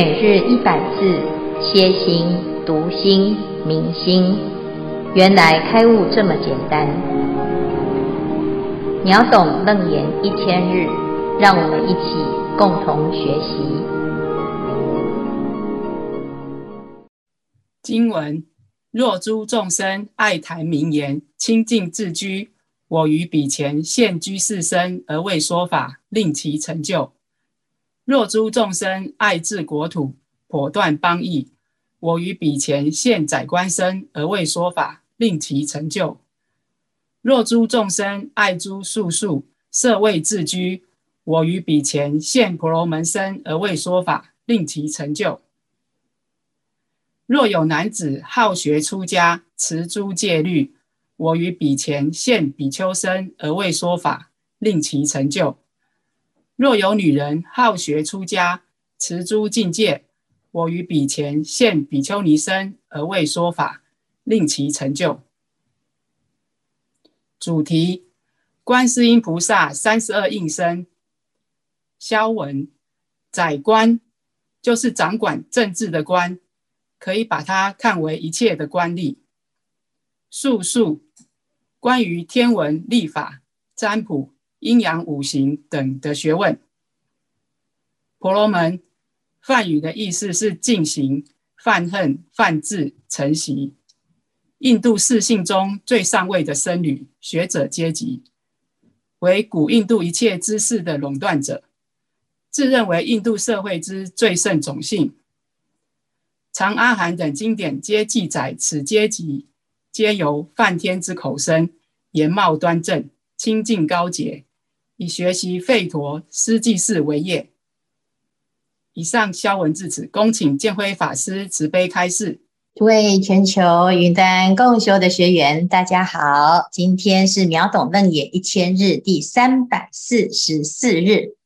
每日一百字，歇心、读心、明心，原来开悟这么简单。秒懂楞严一千日，让我们一起共同学习。经文：若诸众生爱谈名言，清净自居，我于彼前现居士身而为说法，令其成就。若诸众生爱治国土，果断邦邑，我于彼前现宰官身而为说法，令其成就。若诸众生爱诸术数，设位自居，我于彼前现婆罗门身而为说法，令其成就。若有男子好学出家，持诸戒律，我于彼前现比丘身而为说法，令其成就。若有女人好学出家，持诸禁戒，我于彼前现比丘尼身而为说法，令其成就。主题：观世音菩萨三十二应身。消文：宰官就是掌管政治的官，可以把它看为一切的官吏。术数关于天文、历法、占卜。阴阳五行等的学问。婆罗门，梵语的意思是进行、梵恨、梵智成习。印度四姓中最上位的僧侣学者阶级，为古印度一切知识的垄断者，自认为印度社会之最盛种姓。长阿含等经典皆记载，此阶级皆由梵天之口生，颜貌端正，清净高洁。以学习吠陀、师济事为业。以上消文至此，恭请建辉法师慈悲开示。诸位全球云端共修的学员，大家好，今天是秒懂楞严一千日第三百四十四日。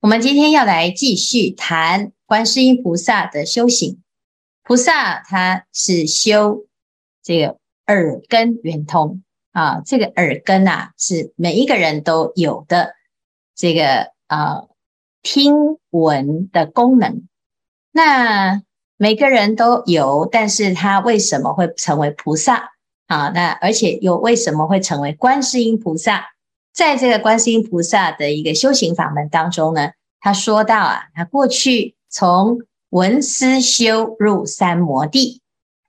我们今天要来继续谈观世音菩萨的修行。菩萨他是修这个耳根圆通。啊，这个耳根啊，是每一个人都有的这个啊听闻的功能。那每个人都有，但是他为什么会成为菩萨啊？那而且又为什么会成为观世音菩萨？在这个观世音菩萨的一个修行法门当中呢，他说到啊，他过去从闻思修入三摩地。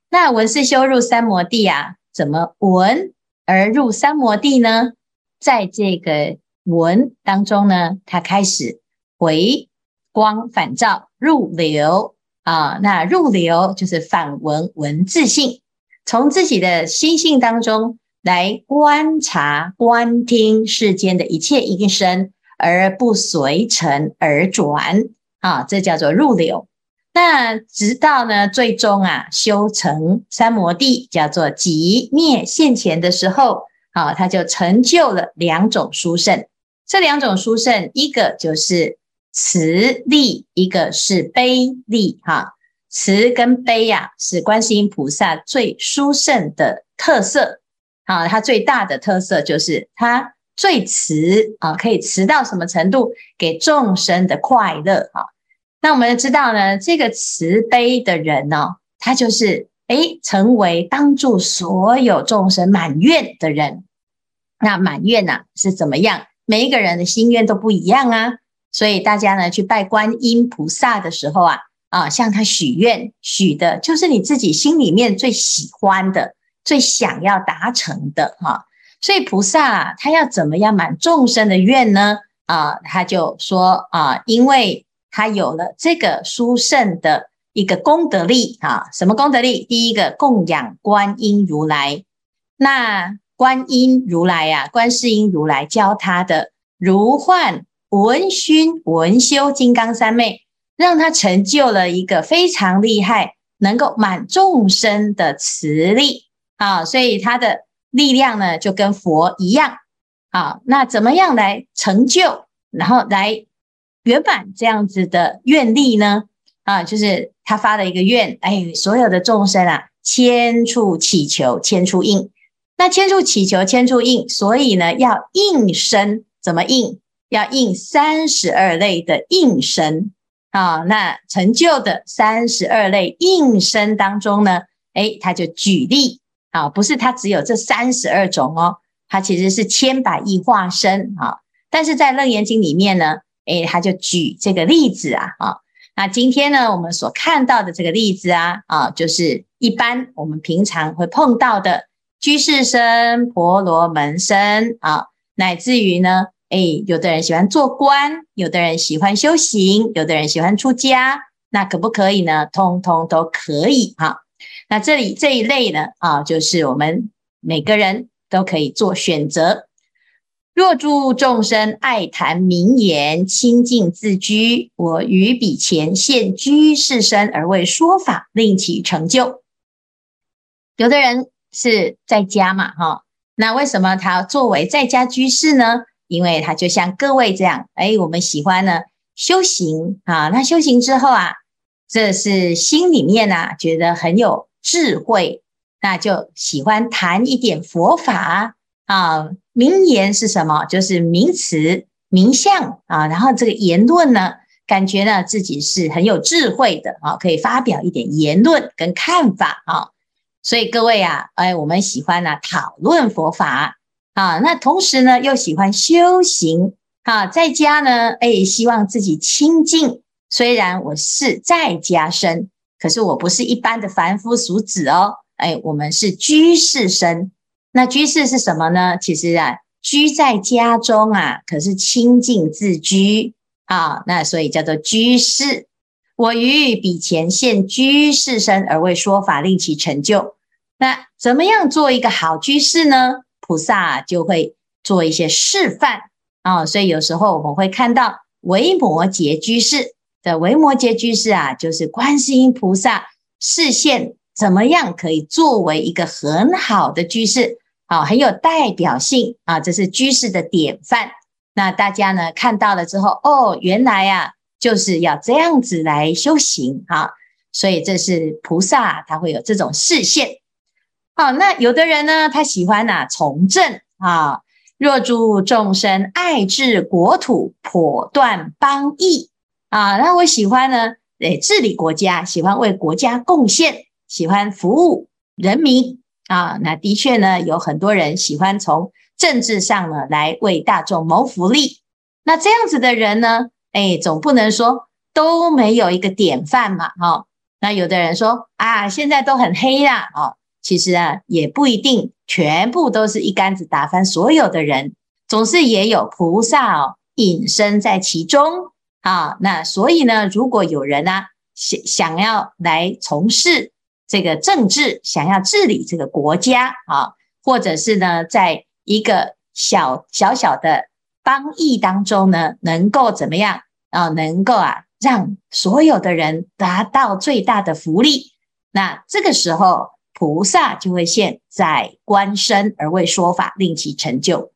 那闻思修入三摩地啊，怎么闻？而入三摩地呢，在这个闻当中呢，他开始回光返照入流啊，那入流就是反闻闻自性，从自己的心性当中来观察观听世间的一切音声，而不随尘而转。啊，这叫做入流。那直到呢，最终啊，修成三摩地，叫做极灭现前的时候，啊，他就成就了两种殊胜。这两种殊胜，一个就是慈力，一个是悲力。哈，慈跟悲呀、啊，是观世音菩萨最殊胜的特色。啊，它最大的特色就是它最慈啊，可以慈到什么程度？给众生的快乐啊。那我们知道呢，这个慈悲的人呢、哦，他就是诶，成为帮助所有众生满愿的人。那满愿呐、啊、是怎么样？每一个人的心愿都不一样啊。所以大家呢去拜观音菩萨的时候啊，啊向他许愿，许的就是你自己心里面最喜欢的、最想要达成的哈、所以菩萨、啊、他要怎么样满众生的愿呢？啊，他就说啊，因为。他有了这个殊胜的一个功德力啊，什么功德力？第一个供养观音如来，那观音如来呀、啊，观世音如来教他的如幻文熏文修金刚三昧，让他成就了一个非常厉害，能够满众生的慈力啊，所以他的力量呢，就跟佛一样啊。那怎么样来成就？然后来。原版这样子的愿力呢，啊，就是他发了一个愿，哎，所有的众生啊，千处祈求，千处应。那千处祈求，千处应，所以呢，要应身，怎么应？要应三十二类的应身啊，那成就的三十二类应身当中呢，诶，他就举例啊，不是他只有这三十二种哦，他其实是千百亿化身啊。但是在《楞严经》里面呢，诶，他就举这个例子啊，啊，那今天呢，我们所看到的这个例子啊，啊，就是一般我们平常会碰到的居士生、婆罗门生啊，乃至于呢。哎，有的人喜欢做官，有的人喜欢修行，有的人喜欢出家，那可不可以呢？通通都可以哈。那这里这一类呢，啊，就是我们每个人都可以做选择。若诸众生爱谈名言，清净自居，我于彼前现居士身而为说法，令其成就。有的人是在家嘛，哈，那为什么他作为在家居士呢？因为他就像各位这样，哎，我们喜欢呢修行啊，那修行之后啊，这是心里面呐、啊、觉得很有智慧，那就喜欢谈一点佛法啊。名言是什么？就是名词、名相啊。然后这个言论呢，感觉呢自己是很有智慧的啊，可以发表一点言论跟看法啊。所以各位啊，哎，我们喜欢呢讨论佛法。啊，那同时呢，又喜欢修行啊，在家呢，哎，希望自己清净。虽然我是在家身，可是我不是一般的凡夫俗子哦，哎，我们是居士身。那居士是什么呢？其实啊，居在家中啊，可是清净自居啊，那所以叫做居士。我于彼前现居士身而为说法，令其成就。那怎么样做一个好居士呢？菩萨就会做一些示范啊，所以有时候我们会看到维摩诘居士的维摩诘居士啊，就是观世音菩萨示现怎么样可以作为一个很好的居士啊，很有代表性啊，这是居士的典范。那大家呢看到了之后，哦，原来啊就是要这样子来修行啊，所以这是菩萨他会有这种示现。好，那有的人呢，他喜欢呐从政啊。若诸众生爱治国土，剖断邦邑啊，那我喜欢呢，诶，治理国家，喜欢为国家贡献，喜欢服务人民啊。那的确呢，有很多人喜欢从政治上呢来为大众谋福利。那这样子的人呢，诶，总不能说都没有一个典范嘛，哈。那有的人说啊，现在都很黑啦，哦。其实啊，也不一定全部都是一竿子打翻所有的人，总是也有菩萨哦隐身在其中啊。那所以呢，如果有人、啊、想想要来从事这个政治，想要治理这个国家啊，或者是呢，在一个小小小的邦邑当中呢，能够怎么样啊？能够啊，让所有的人达到最大的福利。那这个时候。菩萨就会现在官身而为说法，令其成就。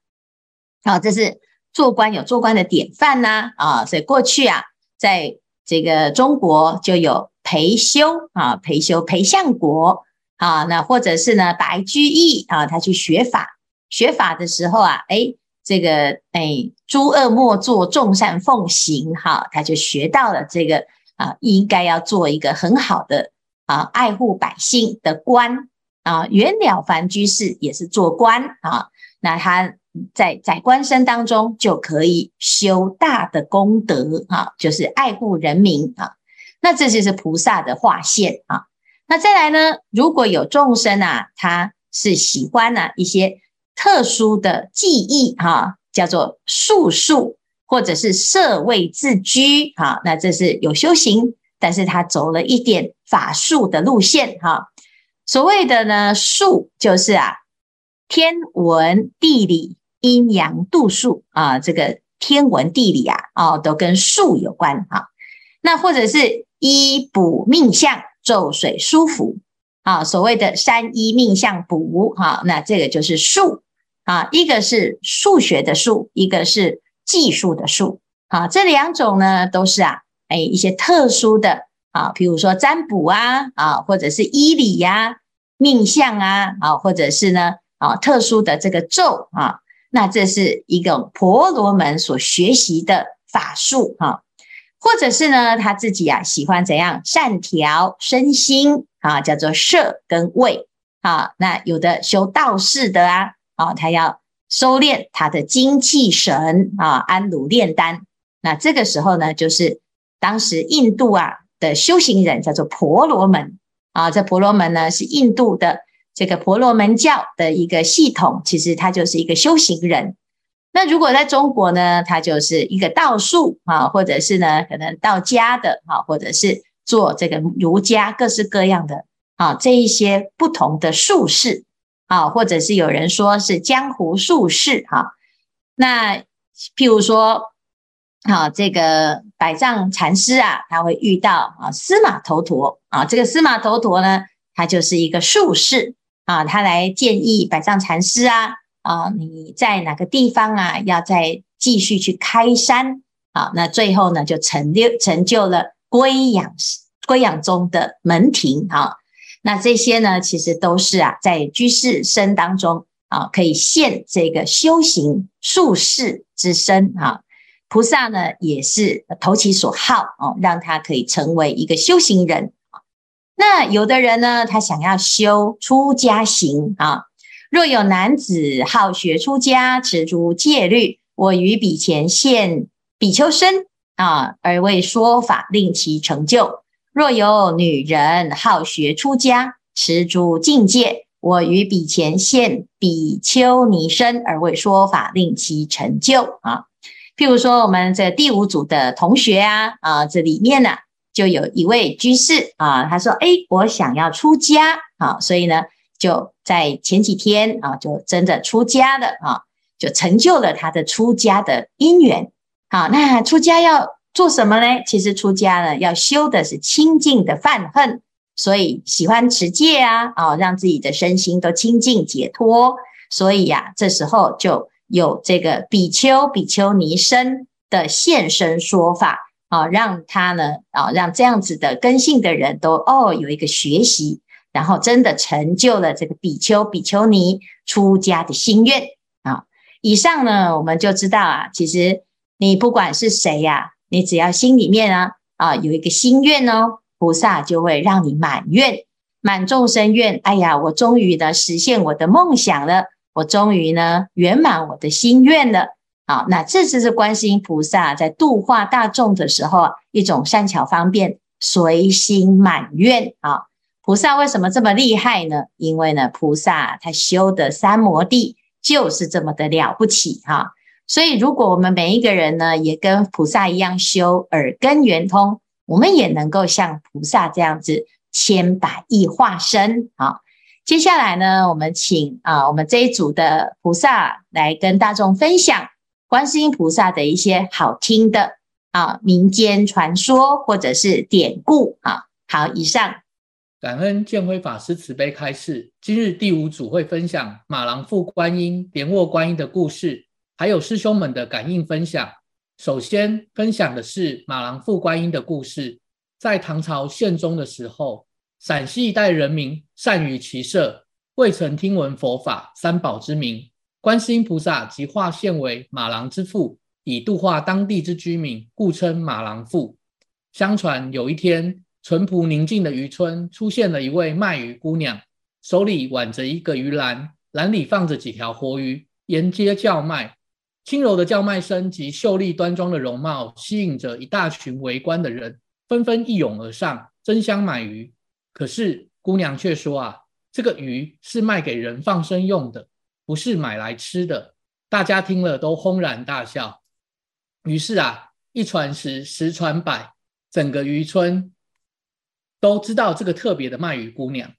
好，这是做官有做官的典范呐。啊，所以过去啊，在这个中国就有裴修啊，裴修裴相国啊，那或者是呢白居易啊，他去学法，学法的时候啊，哎，这个哎，诸恶莫作，众善奉行，哈，他就学到了这个啊，应该要做一个很好的。啊，爱护百姓的官啊，袁了凡居士也是做官啊。那他在在官身当中就可以修大的功德啊，就是爱护人民啊。那这就是菩萨的化现啊。那再来呢，如果有众生啊，他是喜欢呢、啊、一些特殊的技艺哈，叫做术数或者是设位自居啊，那这是有修行。但是他走了一点法术的路线哈，所谓的呢术就是啊天文地理阴阳度数啊，这个天文地理啊哦都跟术有关哈。那或者是医卜命相咒水书符啊，所谓的三医命相卜哈，那这个就是术。啊，一个是数学的数，一个是技术的术啊，这两种呢都是啊。哎，一些特殊的啊，比如说占卜啊，啊，或者是医理呀、命相啊，啊，或者是呢，啊，特殊的这个咒啊，那这是一个婆罗门所学习的法术啊，或者是呢，他自己啊喜欢怎样善调身心啊，叫做摄跟位啊。那有的修道士的啊，啊，他要收敛他的精气神啊，安鲁炼丹。那这个时候呢，就是当时印度啊的修行人叫做婆罗门啊。这婆罗门呢是印度的这个婆罗门教的一个系统，其实他就是一个修行人。那如果在中国呢，他就是一个道术啊，或者是呢，可能道家的啊，或者是做这个儒家各式各样的啊，这一些不同的术士啊，或者是有人说是江湖术士哈。那譬如说啊，这个百丈禅师啊，他会遇到啊司马头陀啊，这个司马头陀呢，他就是一个术士啊，他来建议百丈禅师啊。啊，你在哪个地方啊？要再继续去开山啊？那最后呢，就成就成就了归养归养宗的门庭啊。那这些呢，其实都是啊，在居士身当中啊，可以现这个修行术士之身啊。菩萨呢，也是投其所好哦，让他可以成为一个修行人。那有的人呢，他想要修出家行啊。若有男子好学出家，持诸戒律，我于彼前现比丘身啊，而为说法，令其成就。若有女人好学出家，持诸禁戒，我于彼前现比丘尼身，而为说法，令其成就。啊，譬如说我们这第五组的同学啊，啊，这里面呢，就有一位居士啊，他说：“哎，我想要出家啊，所以呢。”就在前几天啊，就真的出家了啊，就成就了他的出家的因缘。好，那出家要做什么呢？其实出家呢，要修的是清净的泛恨，所以喜欢持戒啊，啊，让自己的身心都清净解脱。所以呀、这时候就有这个比丘、比丘尼身的现身说法啊，让他呢啊，让这样子的根性的人都哦有一个学习。然后真的成就了这个比丘、比丘尼出家的心愿啊！以上呢，我们就知道啊，其实你不管是谁呀、你只要心里面啊啊有一个心愿哦，菩萨就会让你满愿，满众生愿。哎呀，我终于呢实现我的梦想了，我终于呢圆满我的心愿了。好，那这就是观世音菩萨在度化大众的时候一种善巧方便、随心满愿啊。菩萨为什么这么厉害呢？因为呢，菩萨他修的三摩地就是这么的了不起哈。所以，如果我们每一个人呢，也跟菩萨一样修耳根圆通，我们也能够像菩萨这样子千百亿化身啊。接下来呢，我们请啊，我们这一组的菩萨来跟大众分享观世音菩萨的一些好听的啊民间传说或者是典故啊。好，以上。感恩建辉法师慈悲开示。今日第五组会分享马郎附观音、莲卧观音的故事，还有师兄们的感应分享。首先分享的是马郎附观音的故事。在唐朝宪宗的时候，陕西一带人民善于骑射，未曾听闻佛法三宝之名。观世音菩萨即化现为马郎之父，以度化当地之居民，故称马郎附。相传有一天，淳朴宁静的渔村出现了一位卖鱼姑娘，手里挽着一个鱼篮，篮里放着几条活鱼，沿街叫卖。轻柔的叫卖声及秀丽端庄的容貌，吸引着一大群围观的人，纷纷一拥而上，争相买鱼。可是姑娘却说：“啊，这个鱼是卖给人放生用的，不是买来吃的。”大家听了都轰然大笑。于是啊，一传十，十传百，整个渔村。都知道这个特别的卖鱼姑娘，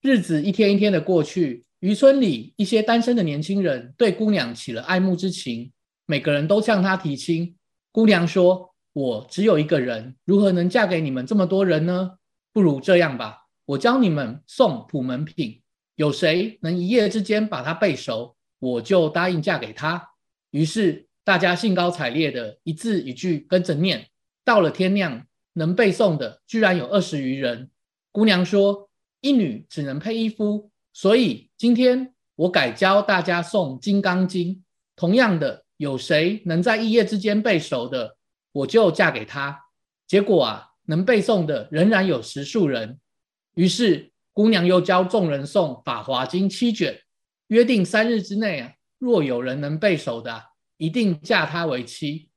日子一天一天的过去，渔村里一些单身的年轻人对姑娘起了爱慕之情，每个人都向她提亲。姑娘说：“我只有一个人，如何能嫁给你们这么多人呢？不如这样吧，我教你们送普门品，有谁能一夜之间把它背熟，我就答应嫁给他。”于是大家兴高采烈的一字一句跟着念，到了天亮。能背诵的居然有二十余人。姑娘说：“一女只能配一夫，所以今天我改教大家诵《金刚经》。同样的，有谁能在一夜之间背熟的，我就嫁给他。”结果啊，能背诵的仍然有十数人。于是姑娘又教众人诵《法华经》七卷，约定三日之内啊，若有人能背熟的，一定嫁他为妻。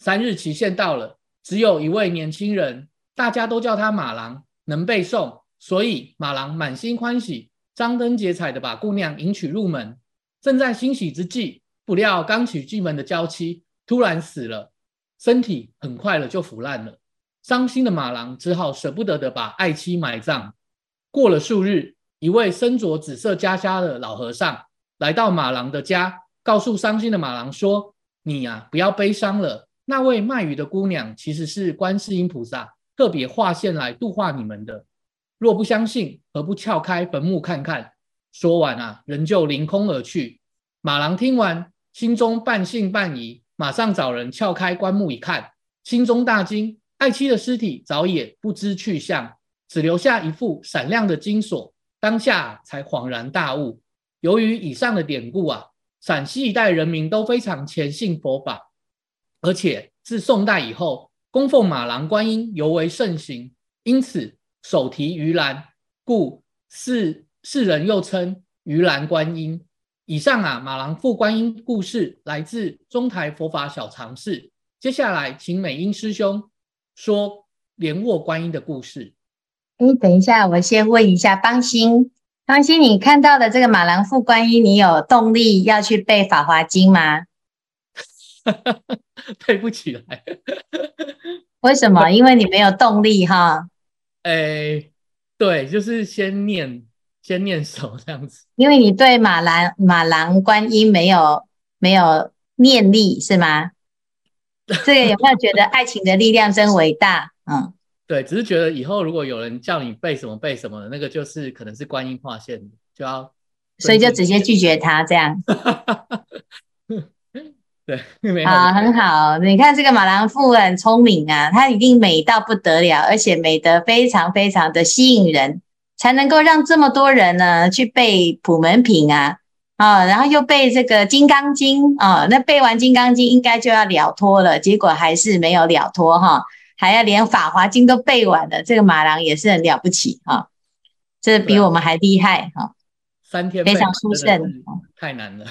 三日期限到了，只有一位年轻人，大家都叫他马郎，能背诵，所以马郎满心欢喜，张灯结彩的把姑娘迎娶入门。正在欣喜之际，不料刚娶进门的娇妻突然死了。身体很快了就腐烂了，伤心的马郎只好舍不得的把爱妻埋葬。过了数日，一位身着紫色袈裟的老和尚来到马郎的家，告诉伤心的马郎说：“你呀、不要悲伤了。那位卖鱼的姑娘其实是观世音菩萨特别化现来度化你们的。若不相信，何不撬开坟墓看看？”说完啊，人就凌空而去。马郎听完，心中半信半疑。马上找人撬开棺木一看，心中大惊，爱妻的尸体早已不知去向，只留下一副闪亮的金锁。当下才恍然大悟，由于以上的典故啊，陕西一带人民都非常虔信佛法，而且自宋代以后，供奉马郎观音尤为盛行，因此手提鱼篮，故世世人又称鱼篮观音。以上啊，马郎赴观音故事来自中台佛法小常识。接下来，请美英师兄说莲卧观音的故事。哎，等一下，我先问一下邦兴，邦兴，你看到的这个马郎赴观音，你有动力要去背《法华经》吗？背不起来。为什么？因为你没有动力哈。哎，对，就是先念。先念熟这样子，因为你对马兰马兰观音没有没有念力是吗？这个有没有觉得爱情的力量真伟大？嗯，对，只是觉得以后如果有人叫你背什么背什么的，那个就是可能是观音化现，就要，所以就直接拒绝他这样。对，啊，很好。你看这个马郎富很聪明啊，他一定美到不得了，而且美得非常非常的吸引人。才能够让这么多人呢去背普门品啊，啊，然后又背这个金刚经啊，那背完金刚经应该就要了脱了，结果还是没有了脱哈，还要连法华经都背完了，这个马郎也是很了不起哈，这比我们还厉害哈，三天非常殊胜，太难了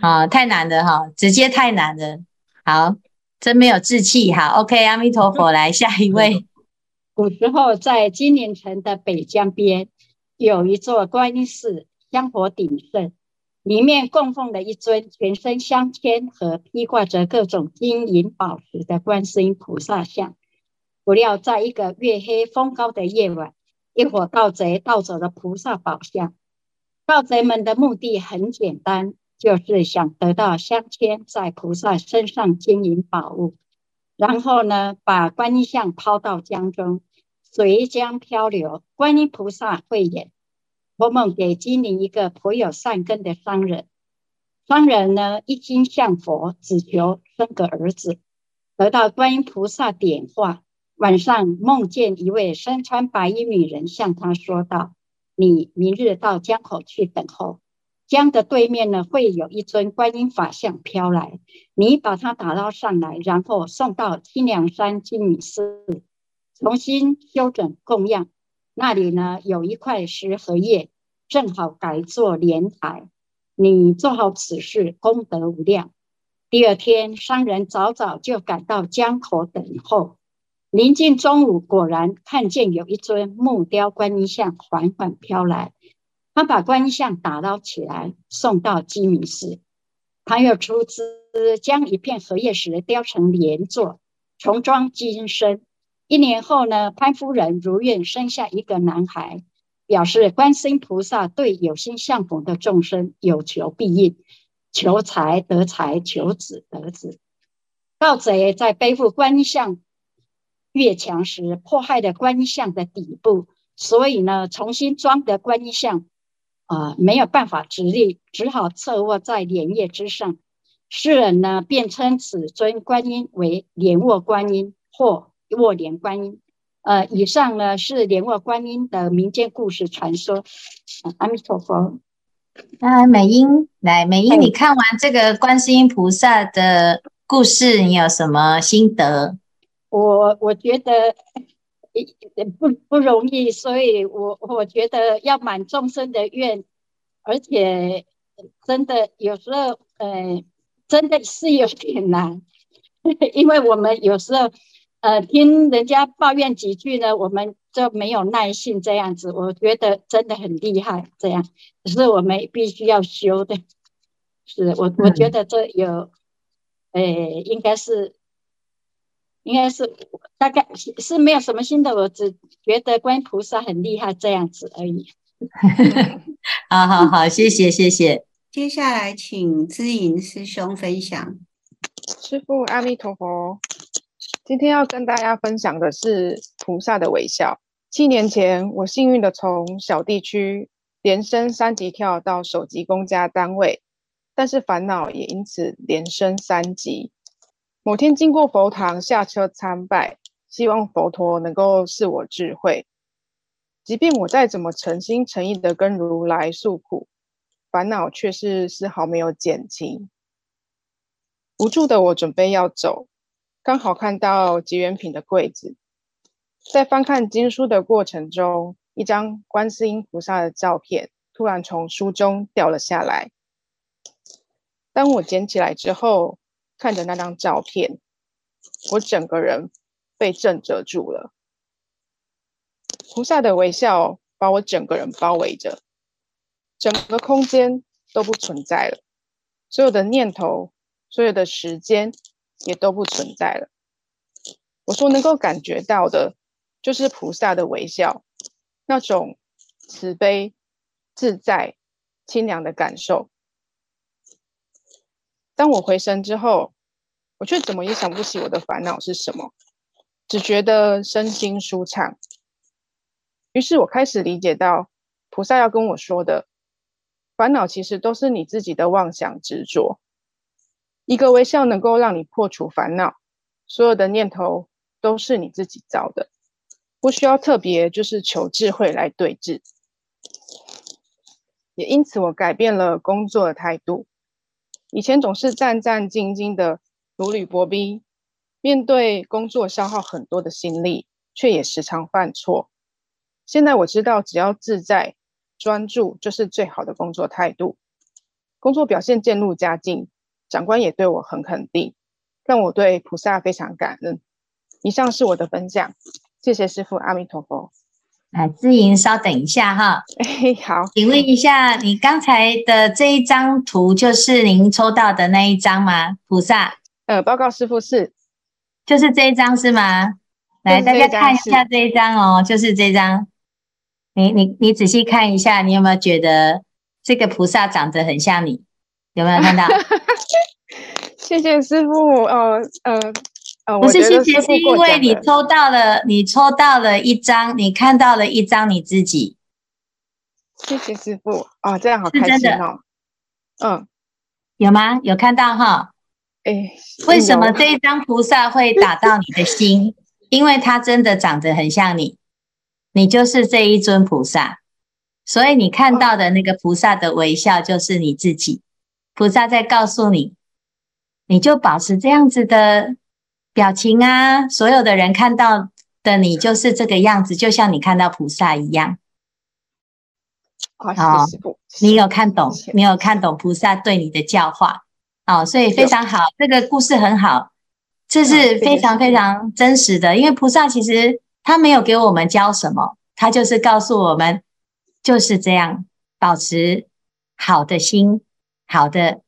啊，太难了哈，直接太难了，好，真没有志气，好，OK，阿弥陀佛，来下一位。古时候，在金陵城的北江边，有一座观音寺，香火鼎盛，里面供奉了一尊全身镶嵌和披挂着各种金银宝石的观世音菩萨像。不料，在一个月黑风高的夜晚，一伙盗贼盗走了菩萨宝像。盗贼们的目的很简单，就是想得到镶嵌在菩萨身上金银宝物，然后呢，把观音像抛到江中。随江漂流，观音菩萨慧眼，托梦给金陵一个颇有善根的商人。商人呢，一心向佛，只求生个儿子。得到观音菩萨点化，晚上梦见一位身穿白衣女人向他说道：“你明日到江口去等候，江的对面呢，会有一尊观音法像飘来，你把它打捞上来，然后送到清凉山金米寺。”重新修整供养，那里呢，有一块石荷叶，正好改做莲台。你做好此事，功德无量。第二天，商人早早就赶到江口等候。临近中午，果然看见有一尊木雕观音像缓缓飘来。他把观音像打捞起来，送到鸡鸣寺。他又出资将一片荷叶石雕成莲座，重装金身。一年后呢，潘夫人如愿生下一个男孩，表示观世音菩萨对有心向佛的众生有求必应，求财得财，求子得子。盗贼在背负观音像越墙时，破坏了观音像的底部，所以呢，重新装的观音像啊、呃、没有办法直立，只好侧卧在莲叶之上。世人呢，便称此尊观音为莲卧观音或。卧莲观音，呃，以上呢是莲卧观音的民间故事传说。阿弥陀佛。啊，美英，来，美英，你看完这个观世音菩萨的故事，你有什么心得？我我觉得不不容易，所以我我觉得要满众生的愿，而且真的有时候，呃，真的是有点难，因为我们有时候，呃，听人家抱怨几句呢，我们就没有耐性这样子。我觉得真的很厉害，这样是我们必须要修的。是我我觉得这有，呃，应该是。应该是大概是没有什么新的，我只觉得观音菩萨很厉害这样子而已。好好好，谢谢谢谢。接下来请知盈师兄分享。师父阿弥陀佛，今天要跟大家分享的是菩萨的微笑。七年前，我幸运的从小地区连升三级跳到首级公家单位，但是烦恼也因此连升三级。某天经过佛堂，下车参拜，希望佛陀能够赐我智慧。即便我再怎么诚心诚意的跟如来诉苦，烦恼却是丝毫没有减轻。无助的我准备要走，刚好看到结缘品的柜子，在翻看经书的过程中，一张观世音菩萨的照片突然从书中掉了下来。当我捡起来之后，看着那张照片，我整个人被震慑住了。菩萨的微笑把我整个人包围着，整个空间都不存在了，所有的念头、所有的时间也都不存在了。我说能够感觉到的，就是菩萨的微笑，那种慈悲、自在、清凉的感受。当我回神之后，我却怎么也想不起我的烦恼是什么，只觉得身心舒畅。于是我开始理解到，菩萨要跟我说的，烦恼其实都是你自己的妄想执着。一个微笑能够让你破除烦恼，所有的念头都是你自己造的，不需要特别就是求智慧来对治。也因此，我改变了工作的态度。以前总是战战兢兢的如履薄冰，面对工作消耗很多的心力，却也时常犯错。现在我知道，只要自在专注，就是最好的工作态度。工作表现渐入佳境，长官也对我很肯定，让我对菩萨非常感恩。以上是我的分享，谢谢师父，阿弥陀佛。啊，知盈，稍等一下哈。哎，好，请问一下，你刚才的这一张图就是您抽到的那一张吗？菩萨？呃，报告师傅是，就是这一张是吗？来，大家看一下这一张哦，就是这张。你你你仔细看一下，你有没有觉得这个菩萨长得很像你？有没有看到？谢谢师傅。呃呃。不是谢谢，是因为你抽到了，你抽到了一张，你看到了一张你自己。谢谢师傅啊，这样好开心哦。嗯，有吗？有看到哈？哎，为什么这一张菩萨会打到你的心？因为它真的长得很像你，你就是这一尊菩萨，所以你看到的那个菩萨的微笑就是你自己。菩萨在告诉你，你就保持这样子的。表情啊，所有的人看到的你就是这个样子，就像你看到菩萨一样。你有看懂？你有看懂菩萨对你的教化？哦，所以非常好，这个故事很好，这是非常非常真实的。因为菩萨其实他没有给我们教什么，他就是告诉我们就是这样，保持好的心，好的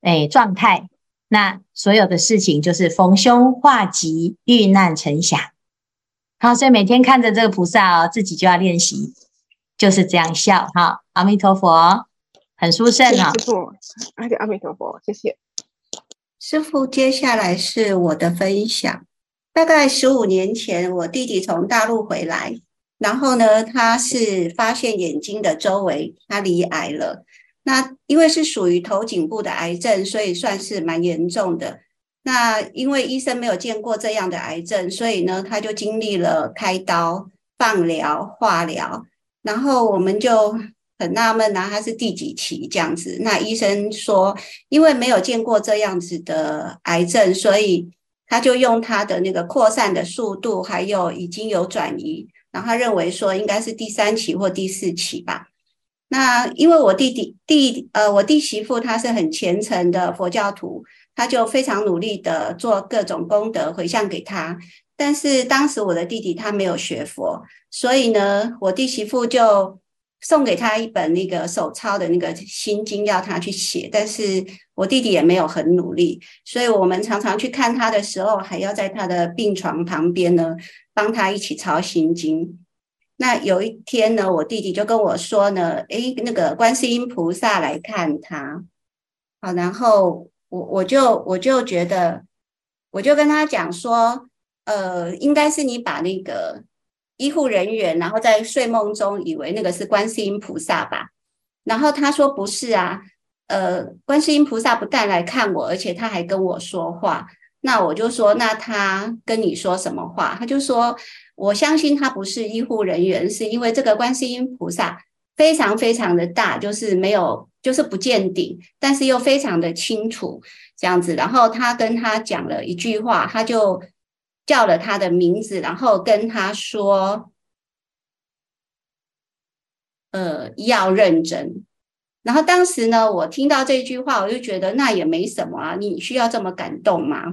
哎状态。那所有的事情就是逢凶化吉，遇难成祥。好，所以每天看着这个菩萨哦，自己就要练习，就是这样笑哈。阿弥陀佛，很殊胜啊。师父，阿弥阿弥陀佛，谢谢师傅。接下来是我的分享。大概十五年前，我弟弟从大陆回来，然后呢，他是发现眼睛的周围他离癌了。那因为是属于头颈部的癌症，所以算是蛮严重的。那因为医生没有见过这样的癌症，所以呢，他就经历了开刀、放疗、化疗。然后我们就很纳闷啊，他是第几期这样子？那医生说，因为没有见过这样子的癌症，所以他就用他的那个扩散的速度，还有已经有转移，然后他认为说应该是第三期或第四期吧。那因为我弟弟弟呃，我弟媳妇她是很虔诚的佛教徒，他就非常努力的做各种功德回向给他。但是当时我的弟弟他没有学佛，所以呢，我弟媳妇就送给他一本那个手抄的那个心经，要他去写。但是我弟弟也没有很努力，所以我们常常去看他的时候，还要在他的病床旁边呢，帮他一起抄心经。那有一天呢，我弟弟就跟我说呢，诶，那个观世音菩萨来看他，好，然后我我就我就觉得，我就跟他讲说，呃，应该是你把那个医护人员，然后在睡梦中以为那个是观世音菩萨吧，然后他说不是啊，呃，观世音菩萨不但来看我，而且他还跟我说话。那我就说，那他跟你说什么话？他就说。我相信他不是医护人员，是因为这个观世音菩萨非常非常的大，就是没有，就是不见顶，但是又非常的清楚这样子。然后他跟他讲了一句话，他就叫了他的名字，然后跟他说：“呃，要认真。”然后当时呢，我听到这句话，我就觉得那也没什么啊，你需要这么感动吗？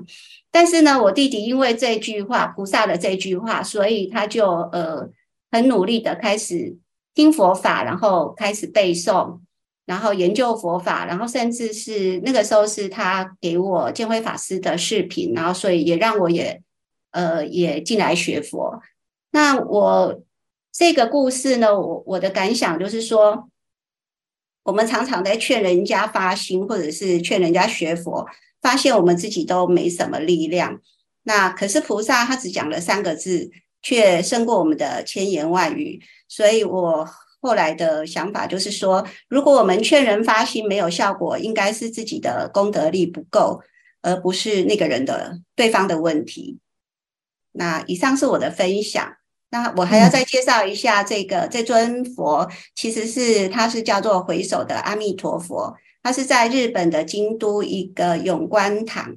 但是呢，我弟弟因为这句话，菩萨的这句话，所以他就呃很努力的开始听佛法，然后开始背诵，然后研究佛法，然后甚至是那个时候是他给我建辉法师的视频，然后所以也让我也呃也进来学佛。那我这个故事呢，我我的感想就是说。我们常常在劝人家发心，或者是劝人家学佛，发现我们自己都没什么力量。那可是菩萨他只讲了三个字，却胜过我们的千言万语。所以我后来的想法就是说，如果我们劝人发心没有效果，应该是自己的功德力不够，而不是那个人的对方的问题。那以上是我的分享。那我还要再介绍一下这个、嗯、这尊佛，其实是它是叫做回首的阿弥陀佛，它是在日本的京都一个永观堂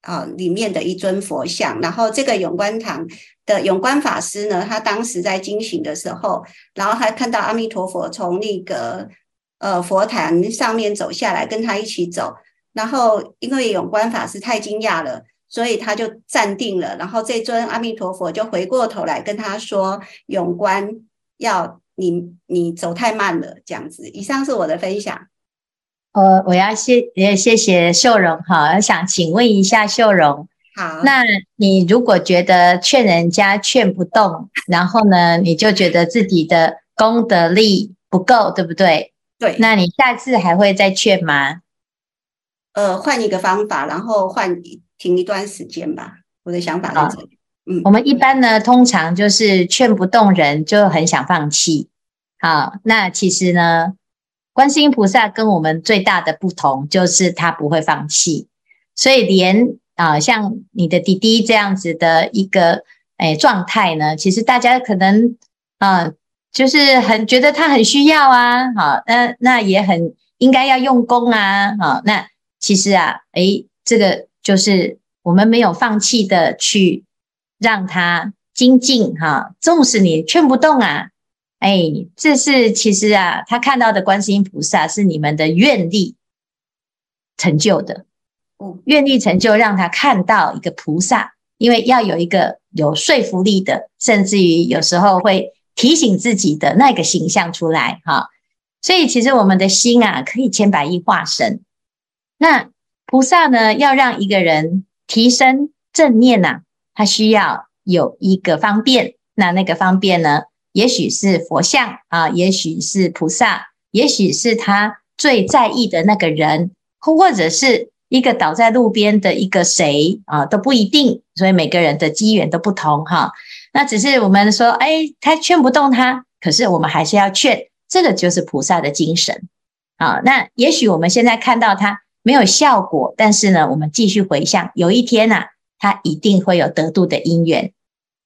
啊里面的一尊佛像。然后这个永观堂的永观法师呢，他当时在惊醒的时候，然后还看到阿弥陀佛从那个呃佛坛上面走下来，跟他一起走。然后因为永观法师太惊讶了。所以他就站定了，然后这尊阿弥陀佛就回过头来跟他说：“永观，要你你走太慢了。”这样子。以上是我的分享。呃，我要谢也谢谢秀荣哈，我想请问一下秀荣，好，那你如果觉得劝人家劝不动，然后呢，你就觉得自己的功德力不够，对不对？对。那你下次还会再劝吗？呃，换一个方法，然后换。停一段时间吧，我的想法是这样。嗯，我们一般呢，通常就是劝不动人，就很想放弃。好，那其实呢，观世音菩萨跟我们最大的不同，就是他不会放弃。所以连啊、呃，像你的弟弟这样子的一个诶状态呢，其实大家可能啊、呃，就是很觉得他很需要啊，好，那那也很应该要用功啊，好，那其实啊，诶，这个。就是我们没有放弃的去让他精进哈，纵使你劝不动啊，哎，这是其实啊，他看到的观世音菩萨是你们的愿力成就的，嗯，愿力成就让他看到一个菩萨，因为要有一个有说服力的，甚至于有时候会提醒自己的那个形象出来哈，所以其实我们的心啊，可以千百亿化身，那。菩萨呢，要让一个人提升正念呐、啊，他需要有一个方便。那那个方便呢，也许是佛像啊，也许是菩萨，也许是他最在意的那个人，或或者是一个倒在路边的一个谁啊，都不一定。所以每个人的机缘都不同哈。那只是我们说，哎，他劝不动他，可是我们还是要劝。这个就是菩萨的精神啊。那也许我们现在看到他。没有效果，但是呢，我们继续回向，有一天呐、啊，他一定会有得度的因缘。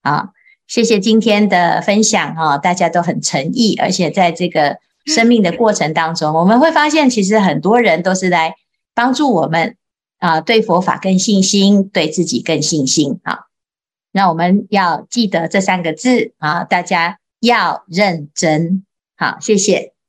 啊，谢谢今天的分享哈，大家都很诚意，而且在这个生命的过程当中，我们会发现，其实很多人都是来帮助我们，啊，对佛法更信心，对自己更信心啊。那我们要记得这三个字啊，大家要认真。好，谢谢。